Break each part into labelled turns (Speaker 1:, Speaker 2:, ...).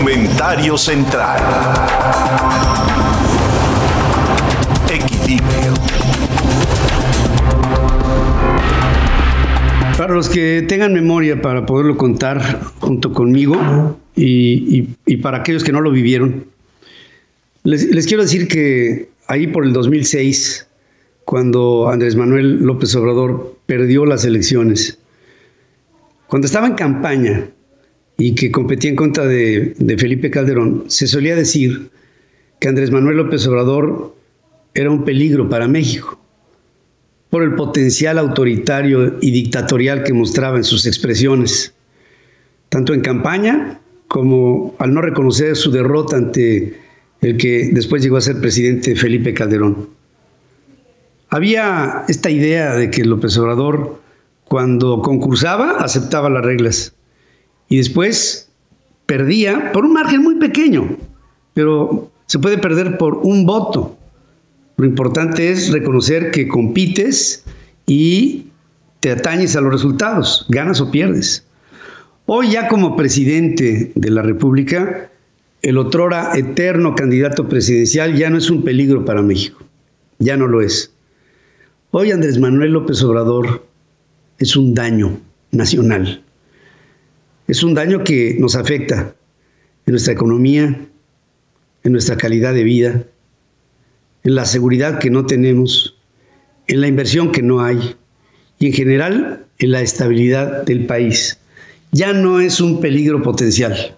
Speaker 1: Comentario central. Equilibrio.
Speaker 2: Para los que tengan memoria para poderlo contar junto conmigo y, para aquellos que no lo vivieron, les, quiero decir que ahí por el 2006, cuando Andrés Manuel López Obrador perdió las elecciones, cuando estaba en campaña y que competía en contra de, de Felipe Calderón, se solía decir que Andrés Manuel López Obrador era un peligro para México por el potencial autoritario y dictatorial que mostraba en sus expresiones, tanto en campaña como al no reconocer su derrota ante el que después llegó a ser presidente Felipe Calderón. Había esta idea de que López Obrador, cuando concursaba, aceptaba las reglas y después perdía por un margen muy pequeño, pero se puede perder por un voto. Lo importante es reconocer que compites y te atañes a los resultados, ganas o pierdes. Hoy ya como presidente de la República, el otrora eterno candidato presidencial ya no es un peligro para México, ya no lo es. Hoy Andrés Manuel López Obrador es un daño nacional, es un daño que nos afecta en nuestra economía, en nuestra calidad de vida, en la seguridad que no tenemos, en la inversión que no hay y en general en la estabilidad del país. Ya no es un peligro potencial.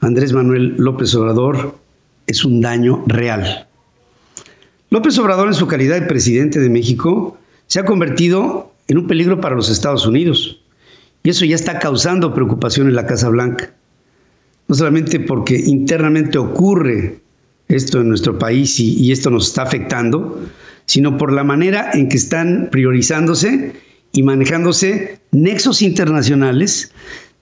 Speaker 2: Andrés Manuel López Obrador es un daño real. López Obrador en su calidad de presidente de México se ha convertido en un peligro para los Estados Unidos y eso ya está causando preocupación en la Casa Blanca. No solamente porque internamente ocurre esto en nuestro país y, esto nos está afectando, sino por la manera en que están priorizándose y manejándose nexos internacionales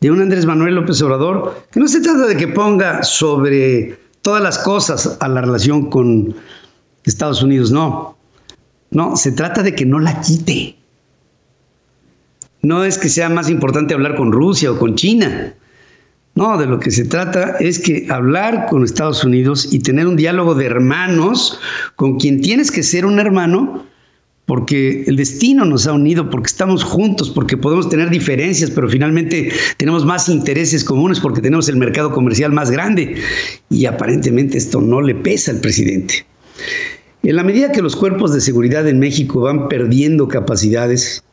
Speaker 2: de un Andrés Manuel López Obrador, que no se trata de que ponga sobre todas las cosas a la relación con Estados Unidos, no. No, se trata de que no la quite. No es que sea más importante hablar con Rusia o con China. No, de lo que se trata es que hablar con Estados Unidos y tener un diálogo de hermanos con quien tienes que ser un hermano, porque el destino nos ha unido, porque estamos juntos, porque podemos tener diferencias, pero finalmente tenemos más intereses comunes porque tenemos el mercado comercial más grande. Y aparentemente esto no le pesa al presidente. En la medida que los cuerpos de seguridad en México van perdiendo capacidades,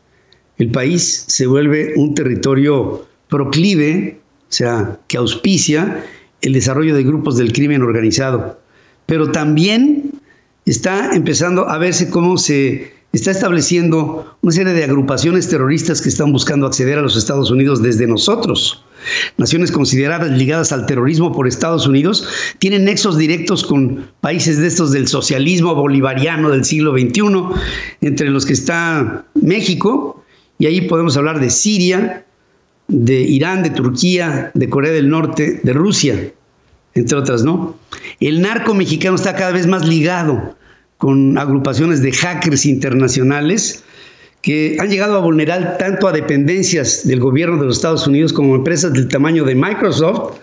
Speaker 2: el país se vuelve un territorio proclive o sea, que auspicia el desarrollo de grupos del crimen organizado. Pero también está empezando a verse cómo se está estableciendo una serie de agrupaciones terroristas que están buscando acceder a los Estados Unidos desde nosotros. Naciones consideradas ligadas al terrorismo por Estados Unidos tienen nexos directos con países de estos del socialismo bolivariano del siglo XXI, entre los que está México, y ahí podemos hablar de Siria, de Irán, de Turquía, de Corea del Norte, de Rusia, entre otras, ¿no? El narco mexicano está cada vez más ligado con agrupaciones de hackers internacionales que han llegado a vulnerar tanto a dependencias del gobierno de los Estados Unidos como empresas del tamaño de Microsoft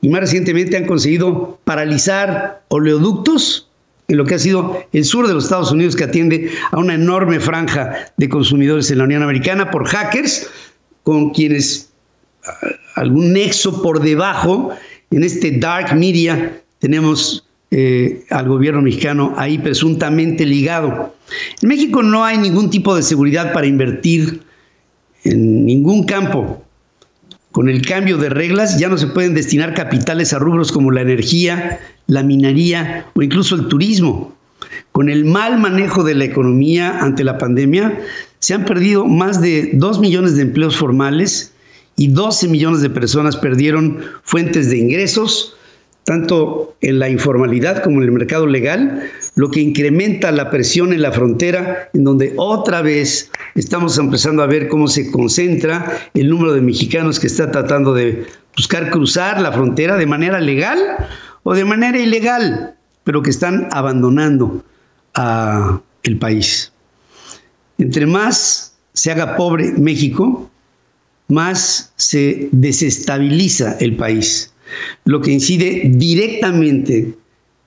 Speaker 2: y más recientemente han conseguido paralizar oleoductos en lo que ha sido el sur de los Estados Unidos que atiende a una enorme franja de consumidores en la Unión Americana por hackers con quienes algún nexo por debajo, en este dark media tenemos eh, al gobierno mexicano ahí presuntamente ligado. En México no hay ningún tipo de seguridad para invertir en ningún campo. Con el cambio de reglas ya no se pueden destinar capitales a rubros como la energía, la minería o incluso el turismo. Con el mal manejo de la economía ante la pandemia, se han perdido más de 2 millones de empleos formales y 12 millones de personas perdieron fuentes de ingresos, tanto en la informalidad como en el mercado legal, lo que incrementa la presión en la frontera, en donde otra vez estamos empezando a ver cómo se concentra el número de mexicanos que está tratando de buscar cruzar la frontera de manera legal o de manera ilegal, pero que están abandonando a el país. Entre más se haga pobre México, más se desestabiliza el país. lo que incide directamente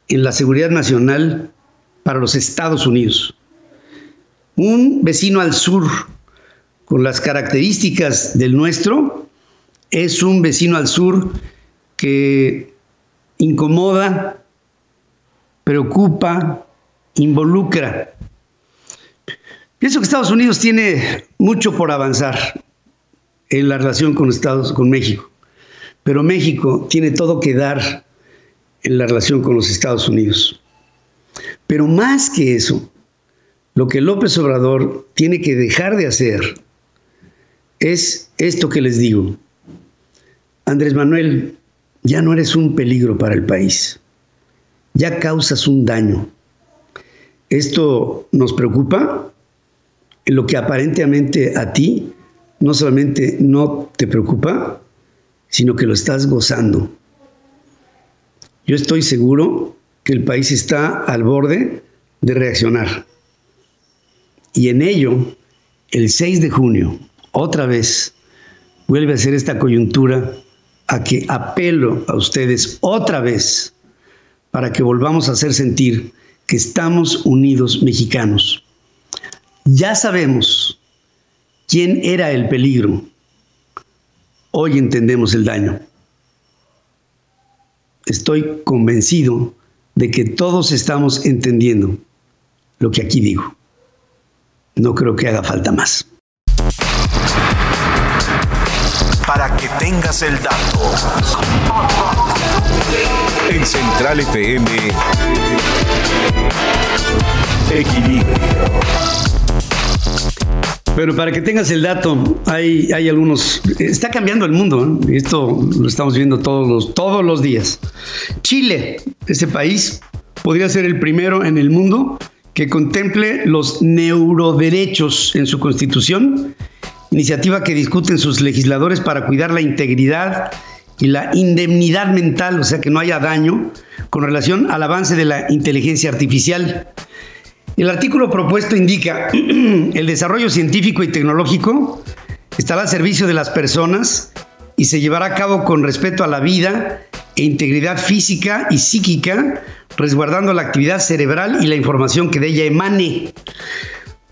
Speaker 2: en la seguridad nacional para los Estados Unidos. Un vecino al sur con las características del nuestro es un vecino al sur que incomoda, preocupa, involucra. Pienso que Estados Unidos tiene mucho por avanzar en la relación con Estados con México, pero México tiene todo que dar en la relación con los Estados Unidos. Pero más que eso, lo que López Obrador tiene que dejar de hacer es esto que les digo. Andrés Manuel, ya no eres un peligro para el país, ya causas un daño. Esto nos preocupa, lo que aparentemente a ti no solamente no te preocupa, sino que lo estás gozando. Yo estoy seguro que el país está al borde de reaccionar. Y en ello, el 6 de junio, otra vez, vuelve a ser esta coyuntura a que apelo a ustedes otra vez para que volvamos a hacer sentir que estamos unidos mexicanos. Ya sabemos quién era el peligro. Hoy entendemos el daño. Estoy convencido de que todos estamos entendiendo lo que aquí digo. No creo que haga falta más.
Speaker 1: Tengas el dato. En Central FM, Equilibrio.
Speaker 2: Pero para que tengas el dato, hay, hay algunos. Está cambiando el mundo. ¿eh? Esto lo estamos viendo todos los, todos los días. Chile, ese país, podría ser el primero en el mundo que contemple los neuroderechos en su constitución, iniciativa que discuten sus legisladores para cuidar la integridad y la indemnidad mental, o sea, que no haya daño con relación al avance de la inteligencia artificial. El artículo propuesto indica el desarrollo científico y tecnológico estará al servicio de las personas y se llevará a cabo con respeto a la vida e integridad física y psíquica, resguardando la actividad cerebral y la información que de ella emane.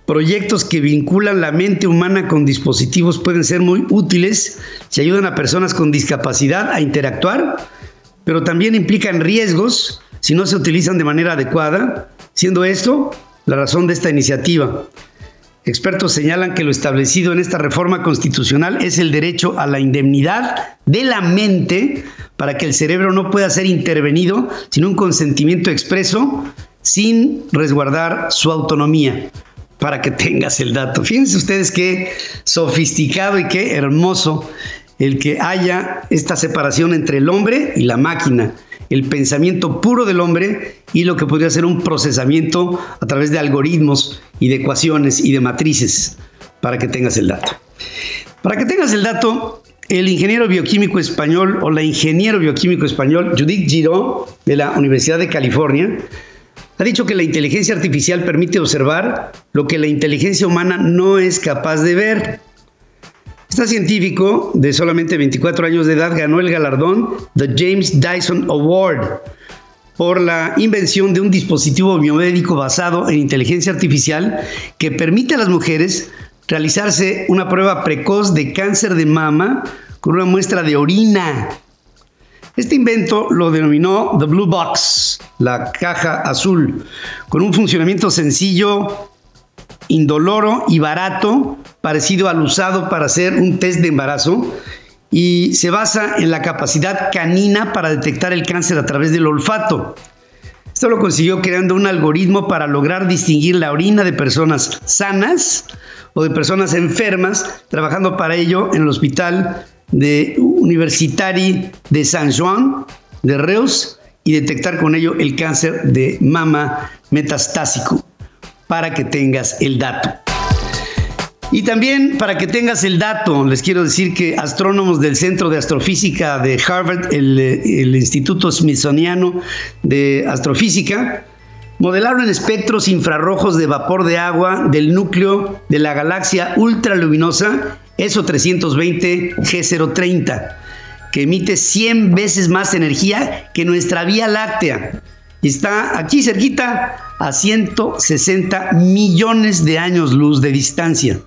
Speaker 2: Proyectos que vinculan la mente humana con dispositivos pueden ser muy útiles si ayudan a personas con discapacidad a interactuar, pero también implican riesgos si no se utilizan de manera adecuada, siendo esto la razón de esta iniciativa. Expertos señalan que lo establecido en esta reforma constitucional es el derecho a la indemnidad de la mente para que el cerebro no pueda ser intervenido sin un consentimiento expreso, sin resguardar su autonomía. Para que tengas el dato. Fíjense ustedes qué sofisticado y qué hermoso el que haya esta separación entre el hombre y la máquina el pensamiento puro del hombre y lo que podría ser un procesamiento a través de algoritmos y de ecuaciones y de matrices, para que tengas el dato. Para que tengas el dato, el ingeniero bioquímico español o la ingeniero bioquímico español Judith Giró de la Universidad de California ha dicho que la inteligencia artificial permite observar lo que la inteligencia humana no es capaz de ver. Este científico de solamente 24 años de edad ganó el galardón The James Dyson Award por la invención de un dispositivo biomédico basado en inteligencia artificial que permite a las mujeres realizarse una prueba precoz de cáncer de mama con una muestra de orina. Este invento lo denominó The Blue Box, la caja azul, con un funcionamiento sencillo, indoloro y barato, parecido al usado para hacer un test de embarazo, y se basa en la capacidad canina para detectar el cáncer a través del olfato. Esto lo consiguió creando un algoritmo para lograr distinguir la orina de personas sanas o de personas enfermas, trabajando para ello en el Hospital de Universitari de San Juan de Reus y detectar con ello el cáncer de mama metastásico para que tengas el dato. Y también para que tengas el dato, les quiero decir que astrónomos del Centro de Astrofísica de Harvard, el, el Instituto Smithsoniano de Astrofísica, modelaron espectros infrarrojos de vapor de agua del núcleo de la galaxia ultraluminosa ESO 320 G030 que emite 100 veces más energía que nuestra Vía Láctea. Y está aquí cerquita a 160 millones de años luz de distancia.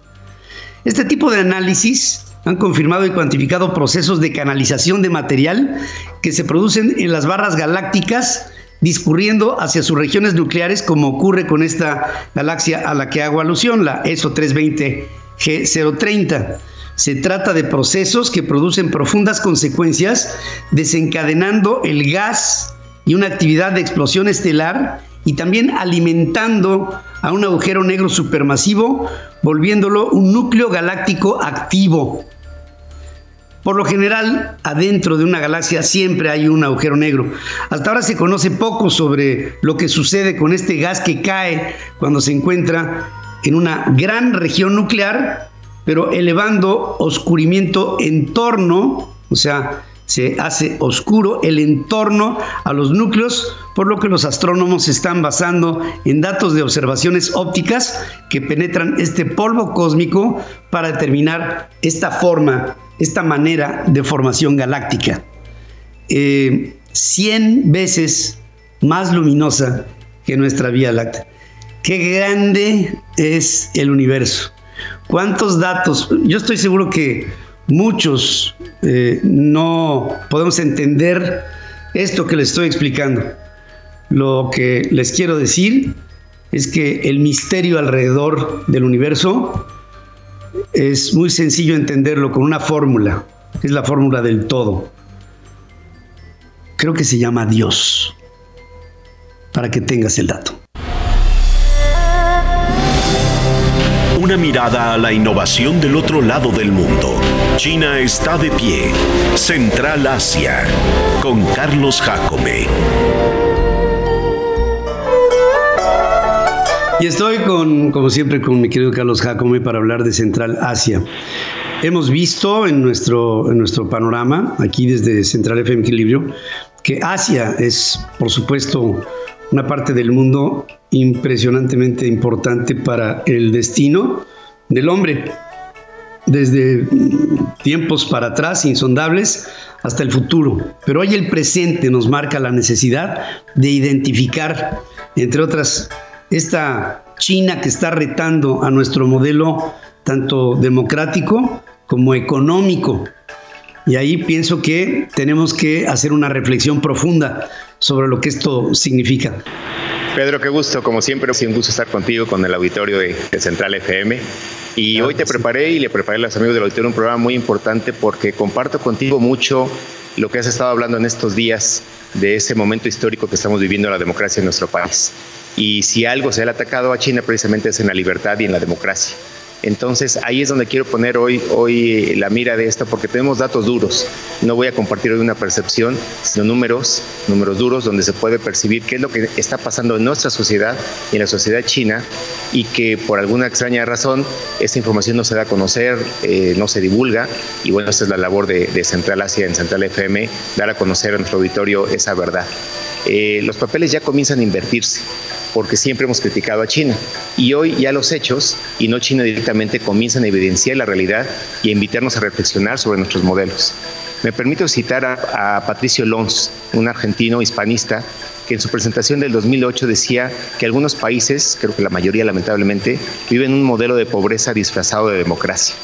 Speaker 2: Este tipo de análisis han confirmado y cuantificado procesos de canalización de material que se producen en las barras galácticas discurriendo hacia sus regiones nucleares como ocurre con esta galaxia a la que hago alusión, la ESO 320 G030. Se trata de procesos que producen profundas consecuencias, desencadenando el gas y una actividad de explosión estelar y también alimentando a un agujero negro supermasivo, volviéndolo un núcleo galáctico activo. Por lo general, adentro de una galaxia siempre hay un agujero negro. Hasta ahora se conoce poco sobre lo que sucede con este gas que cae cuando se encuentra en una gran región nuclear, pero elevando oscurimiento en torno, o sea, se hace oscuro el entorno a los núcleos, por lo que los astrónomos están basando en datos de observaciones ópticas que penetran este polvo cósmico para determinar esta forma, esta manera de formación galáctica. 100 eh, veces más luminosa que nuestra Vía Láctea. Qué grande es el universo. ¿Cuántos datos? Yo estoy seguro que muchos eh, no podemos entender esto que les estoy explicando. Lo que les quiero decir es que el misterio alrededor del universo es muy sencillo entenderlo con una fórmula, es la fórmula del todo. Creo que se llama Dios, para que tengas el dato.
Speaker 1: Una mirada a la innovación del otro lado del mundo. China está de pie. Central Asia. Con Carlos Jacome.
Speaker 2: Y estoy con, como siempre, con mi querido Carlos Jacome para hablar de Central Asia. Hemos visto en nuestro, en nuestro panorama, aquí desde Central FM Equilibrio, que Asia es, por supuesto, una parte del mundo impresionantemente importante para el destino del hombre, desde tiempos para atrás, insondables, hasta el futuro. Pero hoy el presente nos marca la necesidad de identificar, entre otras, esta China que está retando a nuestro modelo tanto democrático como económico. Y ahí pienso que tenemos que hacer una reflexión profunda sobre lo que esto significa.
Speaker 3: Pedro, qué gusto, como siempre, es un gusto estar contigo con el auditorio de, Central FM. Y hoy te preparé y le preparé a los amigos del auditorio un programa muy importante porque comparto contigo mucho lo que has estado hablando en estos días de ese momento histórico que estamos viviendo en la democracia en nuestro país. Y si algo se ha atacado a China precisamente es en la libertad y en la democracia. Entonces ahí es donde quiero poner hoy, hoy la mira de esto porque tenemos datos duros. No voy a compartir hoy una percepción, sino números, números duros donde se puede percibir qué es lo que está pasando en nuestra sociedad y en la sociedad china y que por alguna extraña razón esta información no se da a conocer, eh, no se divulga y bueno, esa es la labor de, de Central Asia en Central FM, dar a conocer a nuestro auditorio esa verdad. Eh, los papeles ya comienzan a invertirse, porque siempre hemos criticado a China. Y hoy ya los hechos, y no China directamente, comienzan a evidenciar la realidad y a invitarnos a reflexionar sobre nuestros modelos. Me permito citar a, Patricio Lons, un argentino hispanista, que en su presentación del 2008 decía que algunos países, creo que la mayoría lamentablemente, viven un modelo de pobreza disfrazado de democracia.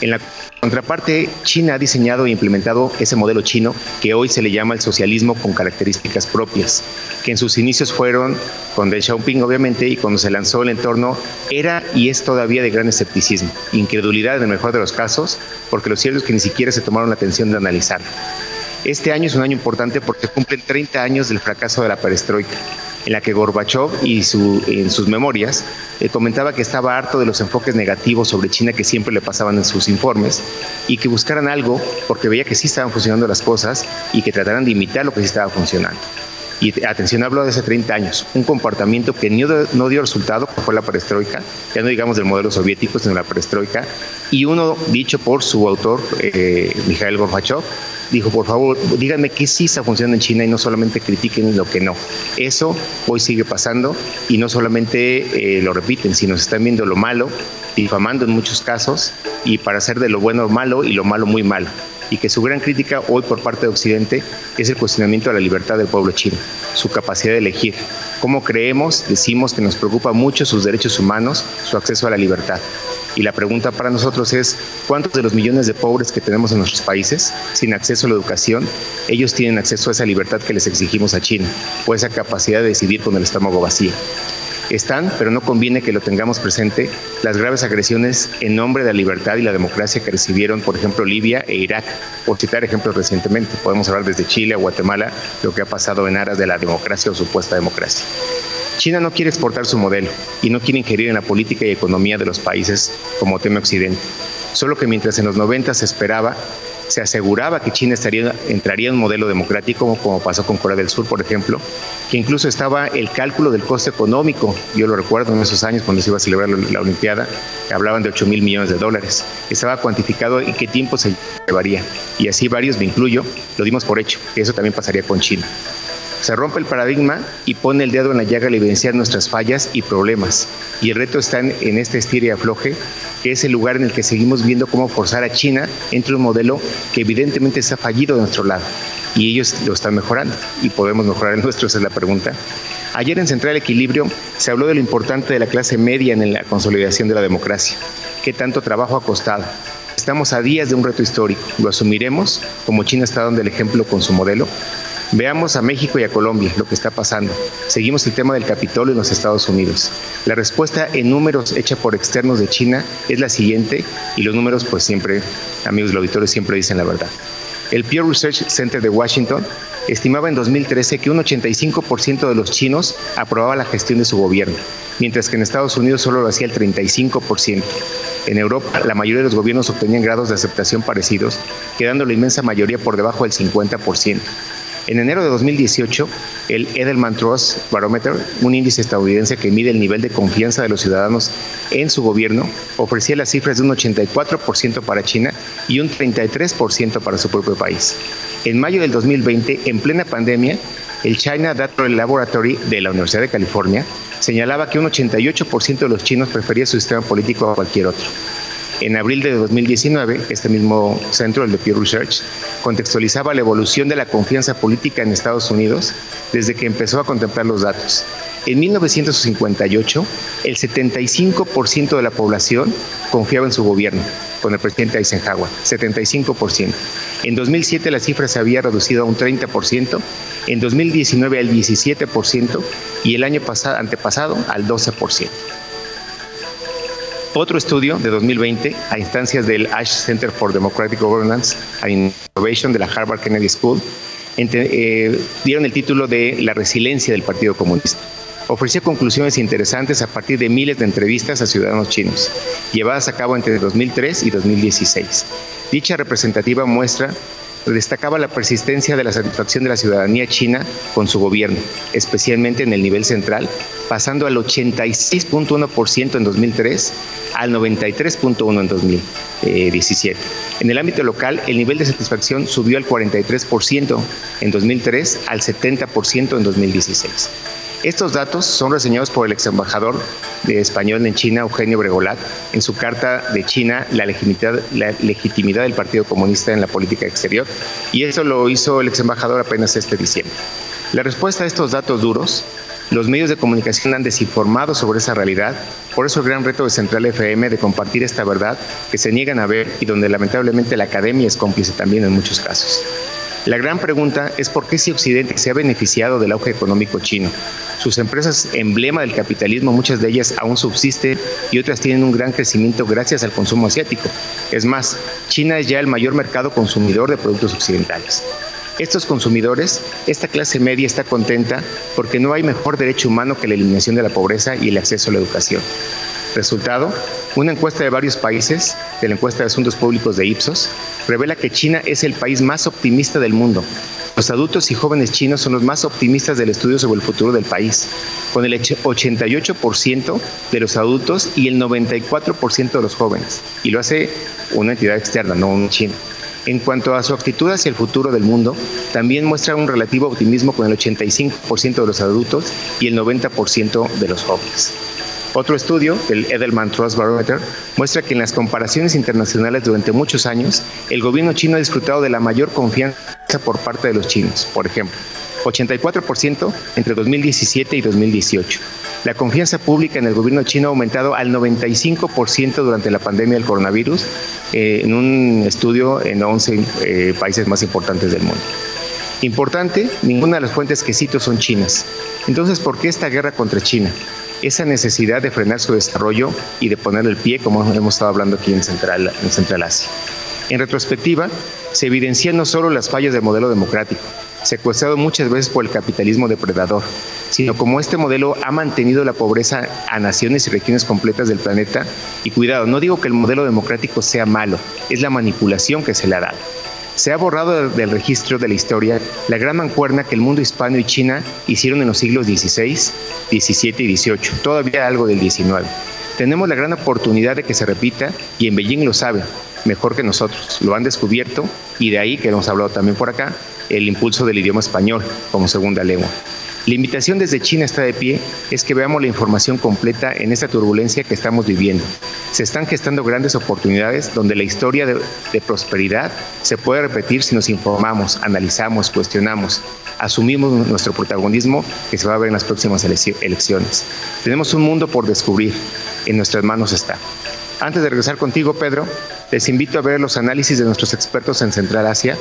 Speaker 3: En la contraparte, China ha diseñado e implementado ese modelo chino que hoy se le llama el socialismo con características propias, que en sus inicios fueron con Deng Xiaoping obviamente y cuando se lanzó el entorno era y es todavía de gran escepticismo, incredulidad en el mejor de los casos, porque lo cierto que ni siquiera se tomaron la atención de analizarlo. Este año es un año importante porque cumplen 30 años del fracaso de la perestroika en la que Gorbachev y su, en sus memorias eh, comentaba que estaba harto de los enfoques negativos sobre China que siempre le pasaban en sus informes y que buscaran algo porque veía que sí estaban funcionando las cosas y que trataran de imitar lo que sí estaba funcionando. Y atención, hablo de hace 30 años, un comportamiento que no, dio resultado, fue la perestroika, ya no digamos del modelo soviético, sino la perestroika, y uno dicho por su autor, eh, Mikhail Gorbachev, dijo, por favor, díganme qué sí está funcionando en China y no solamente critiquen lo que no. Eso hoy sigue pasando y no solamente eh, lo repiten, sino están viendo lo malo, difamando en muchos casos y para hacer de lo bueno malo y lo malo muy malo. y que su gran crítica hoy por parte de Occidente es el cuestionamiento a la libertad del pueblo chino, su capacidad de elegir, cómo creemos, decimos que nos preocupa mucho sus derechos humanos, su acceso a la libertad. Y la pregunta para nosotros es, ¿cuántos de los millones de pobres que tenemos en nuestros países, sin acceso a la educación, ellos tienen acceso a esa libertad que les exigimos a China, o esa capacidad de decidir con el estómago vacío? Están, pero no conviene que lo tengamos presente, las graves agresiones en nombre de la libertad y la democracia que recibieron, por ejemplo, Libia e Irak, por citar ejemplos recientemente. Podemos hablar desde Chile a Guatemala, lo que ha pasado en aras de la democracia o supuesta democracia. China no quiere exportar su modelo y no quiere ingerir en la política y economía de los países como teme Occidente. Solo que mientras en los 90 se esperaba se aseguraba que China entraría en un modelo democrático, como pasó con Corea del Sur, por ejemplo, que incluso estaba el cálculo del coste económico, yo lo recuerdo en esos años cuando se iba a celebrar la, Olimpiada, hablaban de 8 mil millones de dólares, estaba cuantificado en qué tiempo se llevaría, y así varios, me incluyo, lo dimos por hecho, que eso también pasaría con China. Se rompe el paradigma y pone el dedo en la llaga al evidenciar nuestras fallas y problemas. Y el reto está en, este estire y afloje, que es el lugar en el que seguimos viendo cómo forzar a China entre un modelo que evidentemente está fallido de nuestro lado. Y ellos lo están mejorando. Y podemos mejorar el nuestro, esa es la pregunta. Ayer en Central Equilibrio se habló de lo importante de la clase media en la consolidación de la democracia. ¿Qué tanto trabajo ha costado? Estamos a días de un reto histórico. Lo asumiremos, como China está dando el ejemplo con su modelo, Veamos a México y a Colombia lo que está pasando. Seguimos el tema del Capitolio en los Estados Unidos. La respuesta en números hecha por externos de China es la siguiente y los números pues siempre, amigos del auditorio, siempre dicen la verdad. El Pew Research Center de Washington estimaba en 2013 que un 85% de los chinos aprobaba la gestión de su gobierno, mientras que en Estados Unidos solo lo hacía el 35%. En Europa, la mayoría de los gobiernos obtenían grados de aceptación parecidos, quedando la inmensa mayoría por debajo del 50%. En enero de 2018, el Edelman Trust Barometer, un índice estadounidense que mide el nivel de confianza de los ciudadanos en su gobierno, ofrecía las cifras de un 84% para China y un 33% para su propio país. En mayo del 2020, en plena pandemia, el China Data Laboratory de la Universidad de California señalaba que un 88% de los chinos prefería su sistema político a cualquier otro. En abril de 2019, este mismo centro, el de Pew Research, contextualizaba la evolución de la confianza política en Estados Unidos desde que empezó a contemplar los datos. En 1958, el 75% de la población confiaba en su gobierno, con el presidente Eisenhower, 75%. En 2007 la cifra se había reducido a un 30%, en 2019 al 17% y el año pasado, antepasado al 12%. Otro estudio de 2020 a instancias del Ash Center for Democratic Governance and Innovation de la Harvard Kennedy School eh, dieron el título de La resiliencia del Partido Comunista. Ofreció conclusiones interesantes a partir de miles de entrevistas a ciudadanos chinos, llevadas a cabo entre 2003 y 2016. Dicha representativa muestra destacaba la persistencia de la satisfacción de la ciudadanía china con su gobierno, especialmente en el nivel central, pasando al 86.1% en 2003 al 93.1% en 2017. En el ámbito local, el nivel de satisfacción subió al 43% en 2003 al 70% en 2016. Estos datos son reseñados por el ex embajador de español en China, Eugenio Bregolat, en su carta de China, la legitimidad, la legitimidad del Partido Comunista en la política exterior, y eso lo hizo el ex embajador apenas este diciembre. La respuesta a estos datos duros, los medios de comunicación han desinformado sobre esa realidad, por eso el gran reto de Central FM de compartir esta verdad que se niegan a ver y donde lamentablemente la academia es cómplice también en muchos casos. La gran pregunta es por qué si Occidente se ha beneficiado del auge económico chino. Sus empresas emblema del capitalismo, muchas de ellas aún subsisten y otras tienen un gran crecimiento gracias al consumo asiático. Es más, China es ya el mayor mercado consumidor de productos occidentales. Estos consumidores, esta clase media está contenta porque no hay mejor derecho humano que la eliminación de la pobreza y el acceso a la educación. Resultado, una encuesta de varios países, de la encuesta de asuntos públicos de Ipsos, revela que China es el país más optimista del mundo. Los adultos y jóvenes chinos son los más optimistas del estudio sobre el futuro del país, con el 88% de los adultos y el 94% de los jóvenes. Y lo hace una entidad externa, no un chino. En cuanto a su actitud hacia el futuro del mundo, también muestra un relativo optimismo con el 85% de los adultos y el 90% de los jóvenes. Otro estudio, el Edelman Trust Barometer, muestra que en las comparaciones internacionales durante muchos años, el gobierno chino ha disfrutado de la mayor confianza por parte de los chinos. Por ejemplo, 84% entre 2017 y 2018. La confianza pública en el gobierno chino ha aumentado al 95% durante la pandemia del coronavirus eh, en un estudio en 11 eh, países más importantes del mundo. Importante, ninguna de las fuentes que cito son chinas. Entonces, ¿por qué esta guerra contra China? Esa necesidad de frenar su desarrollo y de poner el pie, como hemos estado hablando aquí en Central, en Central Asia. En retrospectiva, se evidencian no solo las fallas del modelo democrático, secuestrado muchas veces por el capitalismo depredador, sino como este modelo ha mantenido la pobreza a naciones y regiones completas del planeta. Y cuidado, no digo que el modelo democrático sea malo, es la manipulación que se le ha dado. Se ha borrado del registro de la historia la gran mancuerna que el mundo hispano y China hicieron en los siglos XVI, XVII y XVIII, todavía algo del XIX. Tenemos la gran oportunidad de que se repita y en Beijing lo saben, mejor que nosotros. Lo han descubierto y de ahí que hemos hablado también por acá, el impulso del idioma español como segunda lengua. La invitación desde China está de pie es que veamos la información completa en esta turbulencia que estamos viviendo. Se están gestando grandes oportunidades donde la historia de, prosperidad se puede repetir si nos informamos, analizamos, cuestionamos, asumimos nuestro protagonismo que se va a ver en las próximas elecciones. Tenemos un mundo por descubrir, en nuestras manos está. Antes de regresar contigo, Pedro, les invito a ver los análisis de nuestros expertos en Central Asia,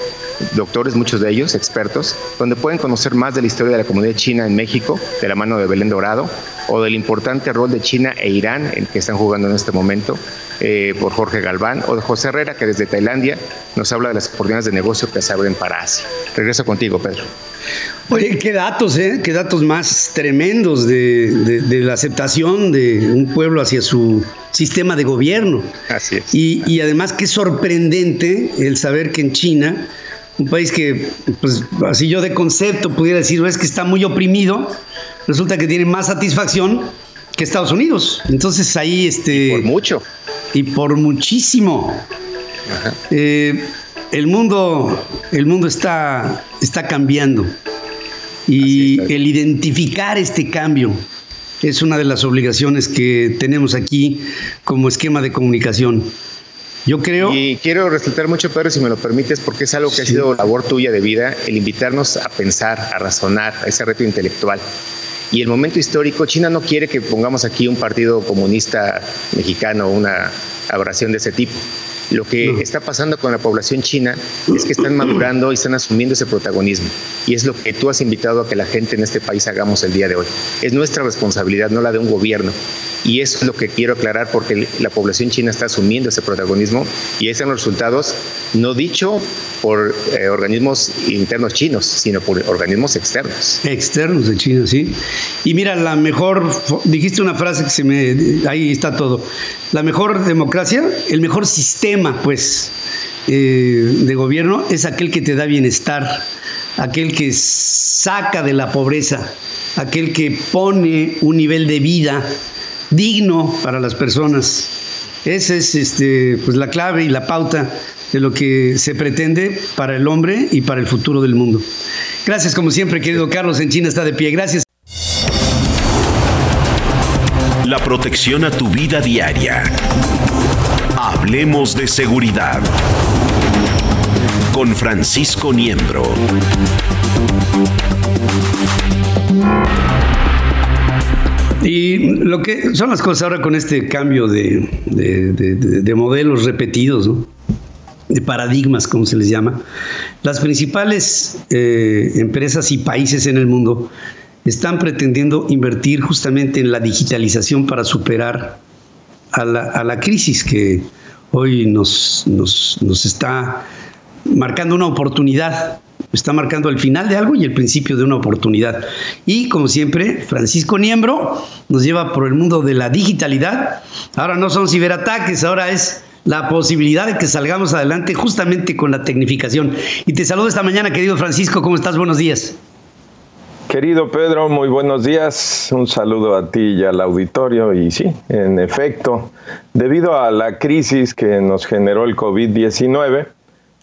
Speaker 3: doctores, muchos de ellos, expertos, donde pueden conocer más de la historia de la comunidad china en México, de la mano de Belén Dorado, o del importante rol de China e Irán, el que están jugando en este momento, eh, por Jorge Galván, o de José Herrera, que desde Tailandia nos habla de las oportunidades de negocio que se abren para Asia. Regreso contigo, Pedro.
Speaker 2: Oye, qué datos, ¿eh? Qué datos más tremendos de, la aceptación de un pueblo hacia su sistema de gobierno.
Speaker 3: Así es.
Speaker 2: Y, además qué sorprendente el saber que en China, un país que, pues así yo de concepto pudiera decir, es que está muy oprimido, resulta que tiene más satisfacción que Estados Unidos. Entonces ahí, este...
Speaker 3: por mucho.
Speaker 2: Y por muchísimo. Ajá. Eh, el mundo, el mundo está, está cambiando. Y el identificar este cambio es una de las obligaciones que tenemos aquí como esquema de comunicación. Yo creo.
Speaker 3: Y quiero resaltar mucho, Pedro, si me lo permites, porque es algo que ha sido labor tuya de vida, el invitarnos a pensar, a razonar, a ese reto intelectual. Y el momento histórico, China no quiere que pongamos aquí un partido comunista mexicano, una aberración de ese tipo. Lo que está pasando con la población china es que están madurando y están asumiendo ese protagonismo. Y es lo que tú has invitado a que la gente en este país hagamos el día de hoy. Es nuestra responsabilidad, no la de un gobierno. Y eso es lo que quiero aclarar porque la población china está asumiendo ese protagonismo y esos son los resultados, no dicho por eh, organismos internos chinos, sino por organismos externos.
Speaker 2: Externos de China, sí. Y mira, la mejor, dijiste una frase que se me, ahí está todo, la mejor democracia, el mejor sistema, pues, eh, de gobierno es aquel que te da bienestar, aquel que saca de la pobreza, aquel que pone un nivel de vida digno para las personas. Esa es este, pues, la clave y la pauta de lo que se pretende para el hombre y para el futuro del mundo. Gracias, como siempre, querido Carlos. En China está de pie. Gracias.
Speaker 1: La protección a tu vida diaria. Hablemos de seguridad. Con Francisco Niembro.
Speaker 2: Y lo que son las cosas ahora con este cambio de, modelos repetidos, de paradigmas, como se les llama, las principales eh, empresas y países en el mundo están pretendiendo invertir justamente en la digitalización para superar a la, crisis que hoy nos, está marcando una oportunidad está marcando el final de algo y el principio de una oportunidad. Y como siempre, Francisco Niembro nos lleva por el mundo de la digitalidad. Ahora no son ciberataques, ahora es la posibilidad de que salgamos adelante justamente con la tecnificación. Y te saludo esta mañana, querido Francisco, ¿cómo estás? Buenos días.
Speaker 4: Querido Pedro, muy buenos días. Un saludo a ti y al auditorio. Y sí, en efecto, debido a la crisis que nos generó el COVID-19,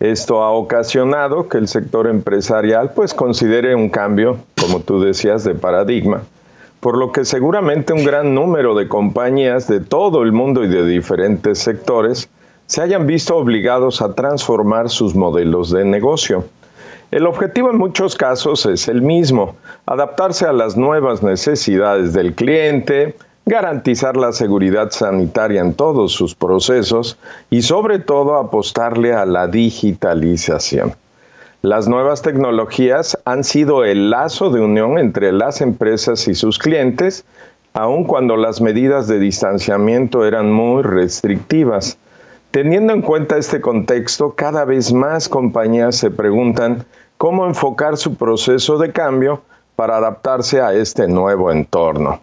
Speaker 4: esto ha ocasionado que el sector empresarial pues considere un cambio, como tú decías, de paradigma, por lo que seguramente un gran número de compañías de todo el mundo y de diferentes sectores se hayan visto obligados a transformar sus modelos de negocio. El objetivo en muchos casos es el mismo, adaptarse a las nuevas necesidades del cliente, garantizar la seguridad sanitaria en todos sus procesos y sobre todo apostarle a la digitalización. Las nuevas tecnologías han sido el lazo de unión entre las empresas y sus clientes, aun cuando las medidas de distanciamiento eran muy restrictivas. Teniendo en cuenta este contexto, cada vez más compañías se preguntan cómo enfocar su proceso de cambio para adaptarse a este nuevo entorno.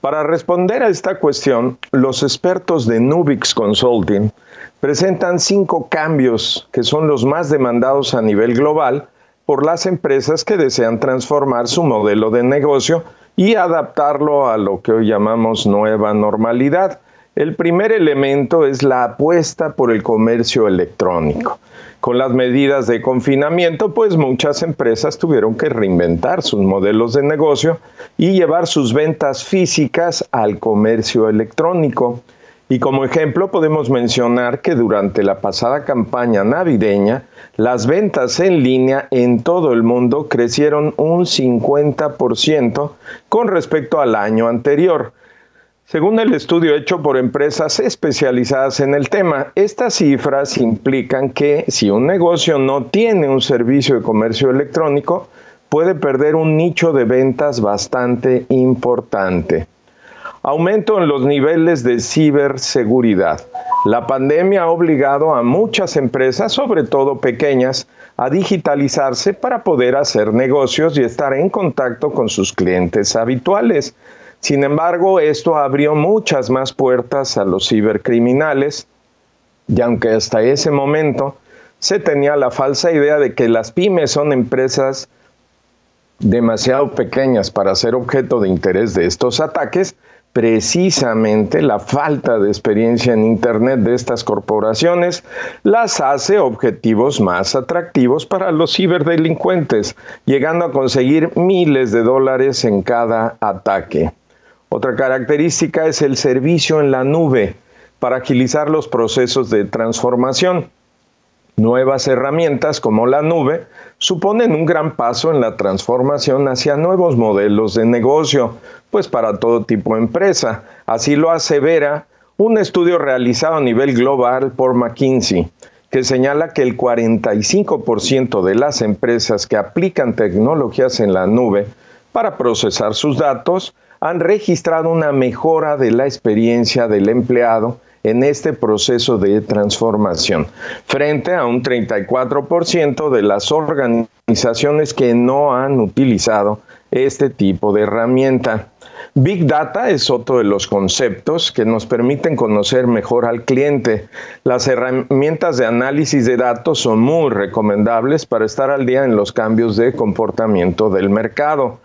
Speaker 4: Para responder a esta cuestión, los expertos de Nubix Consulting presentan cinco cambios que son los más demandados a nivel global por las empresas que desean transformar su modelo de negocio y adaptarlo a lo que hoy llamamos nueva normalidad. El primer elemento es la apuesta por el comercio electrónico. Con las medidas de confinamiento, pues muchas empresas tuvieron que reinventar sus modelos de negocio y llevar sus ventas físicas al comercio electrónico. Y como ejemplo podemos mencionar que durante la pasada campaña navideña, las ventas en línea en todo el mundo crecieron un 50% con respecto al año anterior. Según el estudio hecho por empresas especializadas en el tema, estas cifras implican que si un negocio no tiene un servicio de comercio electrónico, puede perder un nicho de ventas bastante importante. Aumento en los niveles de ciberseguridad. La pandemia ha obligado a muchas empresas, sobre todo pequeñas, a digitalizarse para poder hacer negocios y estar en contacto con sus clientes habituales. Sin embargo, esto abrió muchas más puertas a los cibercriminales y aunque hasta ese momento se tenía la falsa idea de que las pymes son empresas demasiado pequeñas para ser objeto de interés de estos ataques, precisamente la falta de experiencia en Internet de estas corporaciones las hace objetivos más atractivos para los ciberdelincuentes, llegando a conseguir miles de dólares en cada ataque. Otra característica es el servicio en la nube para agilizar los procesos de transformación. Nuevas herramientas como la nube suponen un gran paso en la transformación hacia nuevos modelos de negocio, pues para todo tipo de empresa. Así lo asevera un estudio realizado a nivel global por McKinsey, que señala que el 45% de las empresas que aplican tecnologías en la nube para procesar sus datos han registrado una mejora de la experiencia del empleado en este proceso de transformación, frente a un 34% de las organizaciones que no han utilizado este tipo de herramienta. Big Data es otro de los conceptos que nos permiten conocer mejor al cliente. Las herramientas de análisis de datos son muy recomendables para estar al día en los cambios de comportamiento del mercado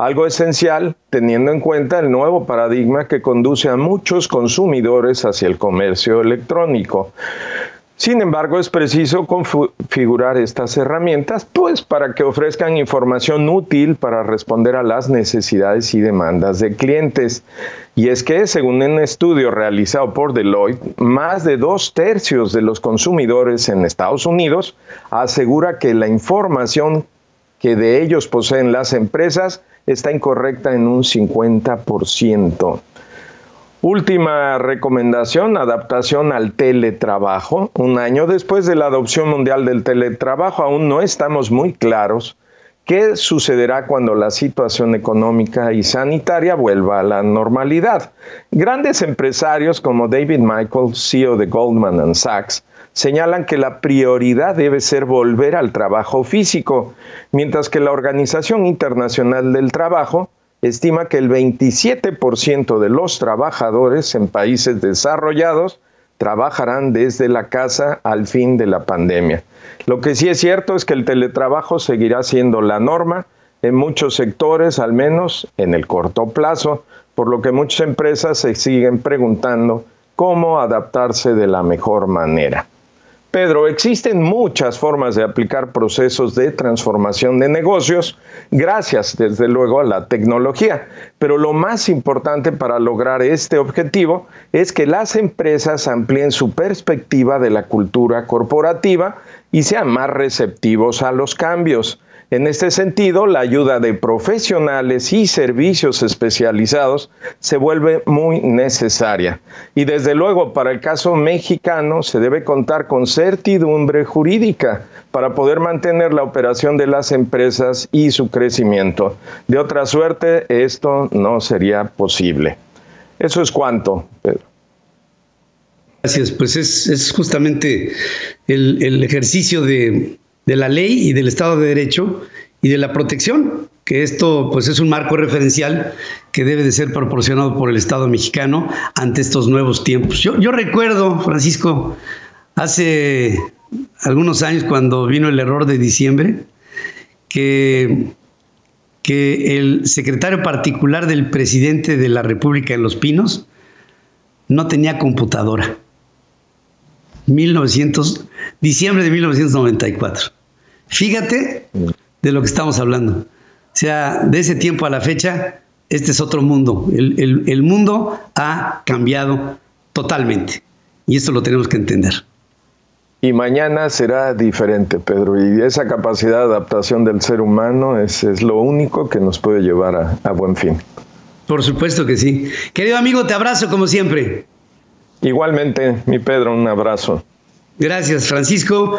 Speaker 4: algo esencial teniendo en cuenta el nuevo paradigma que conduce a muchos consumidores hacia el comercio electrónico. Sin embargo, es preciso configurar estas herramientas pues para que ofrezcan información útil para responder a las necesidades y demandas de clientes. Y es que, según un estudio realizado por Deloitte, más de dos tercios de los consumidores en Estados Unidos asegura que la información que de ellos poseen las empresas está incorrecta en un 50%. Última recomendación, adaptación al teletrabajo. Un año después de la adopción mundial del teletrabajo, aún no estamos muy claros qué sucederá cuando la situación económica y sanitaria vuelva a la normalidad. Grandes empresarios como David Michael, CEO de Goldman Sachs, señalan que la prioridad debe ser volver al trabajo físico, mientras que la Organización Internacional del Trabajo estima que el 27% de los trabajadores en países desarrollados trabajarán desde la casa al fin de la pandemia. Lo que sí es cierto es que el teletrabajo seguirá siendo la norma en muchos sectores, al menos en el corto plazo, por lo que muchas empresas se siguen preguntando cómo adaptarse de la mejor manera. Pedro, existen muchas formas de aplicar procesos de transformación de negocios gracias desde luego a la tecnología. Pero lo más importante para lograr este objetivo es que las empresas amplíen su perspectiva de la cultura corporativa y sean más receptivos a los cambios. En este sentido, la ayuda de profesionales y servicios especializados se vuelve muy necesaria. Y desde luego, para el caso mexicano, se debe contar con certidumbre jurídica para poder mantener la operación de las empresas y su crecimiento. De otra suerte, esto no sería posible. Eso es cuanto, Pedro.
Speaker 2: Gracias, pues es, justamente el ejercicio de, de la ley y del Estado de Derecho y de la protección, que esto pues es un marco referencial que debe de ser proporcionado por el Estado mexicano ante estos nuevos tiempos. Yo, yo recuerdo, Francisco, hace algunos años cuando vino el error de diciembre, que, que el secretario particular del presidente de la República en Los Pinos no tenía computadora. 1900, diciembre de 1994. Fíjate de lo que estamos hablando. O sea, de ese tiempo a la fecha, este es otro mundo. El, mundo ha cambiado totalmente. Y esto lo tenemos que entender.
Speaker 4: Y mañana será diferente, Pedro. Y esa capacidad de adaptación del ser humano es, lo único que nos puede llevar a, a buen fin.
Speaker 2: Por supuesto que sí. Querido amigo, te abrazo como siempre.
Speaker 4: Igualmente, mi Pedro, un abrazo.
Speaker 2: Gracias, Francisco.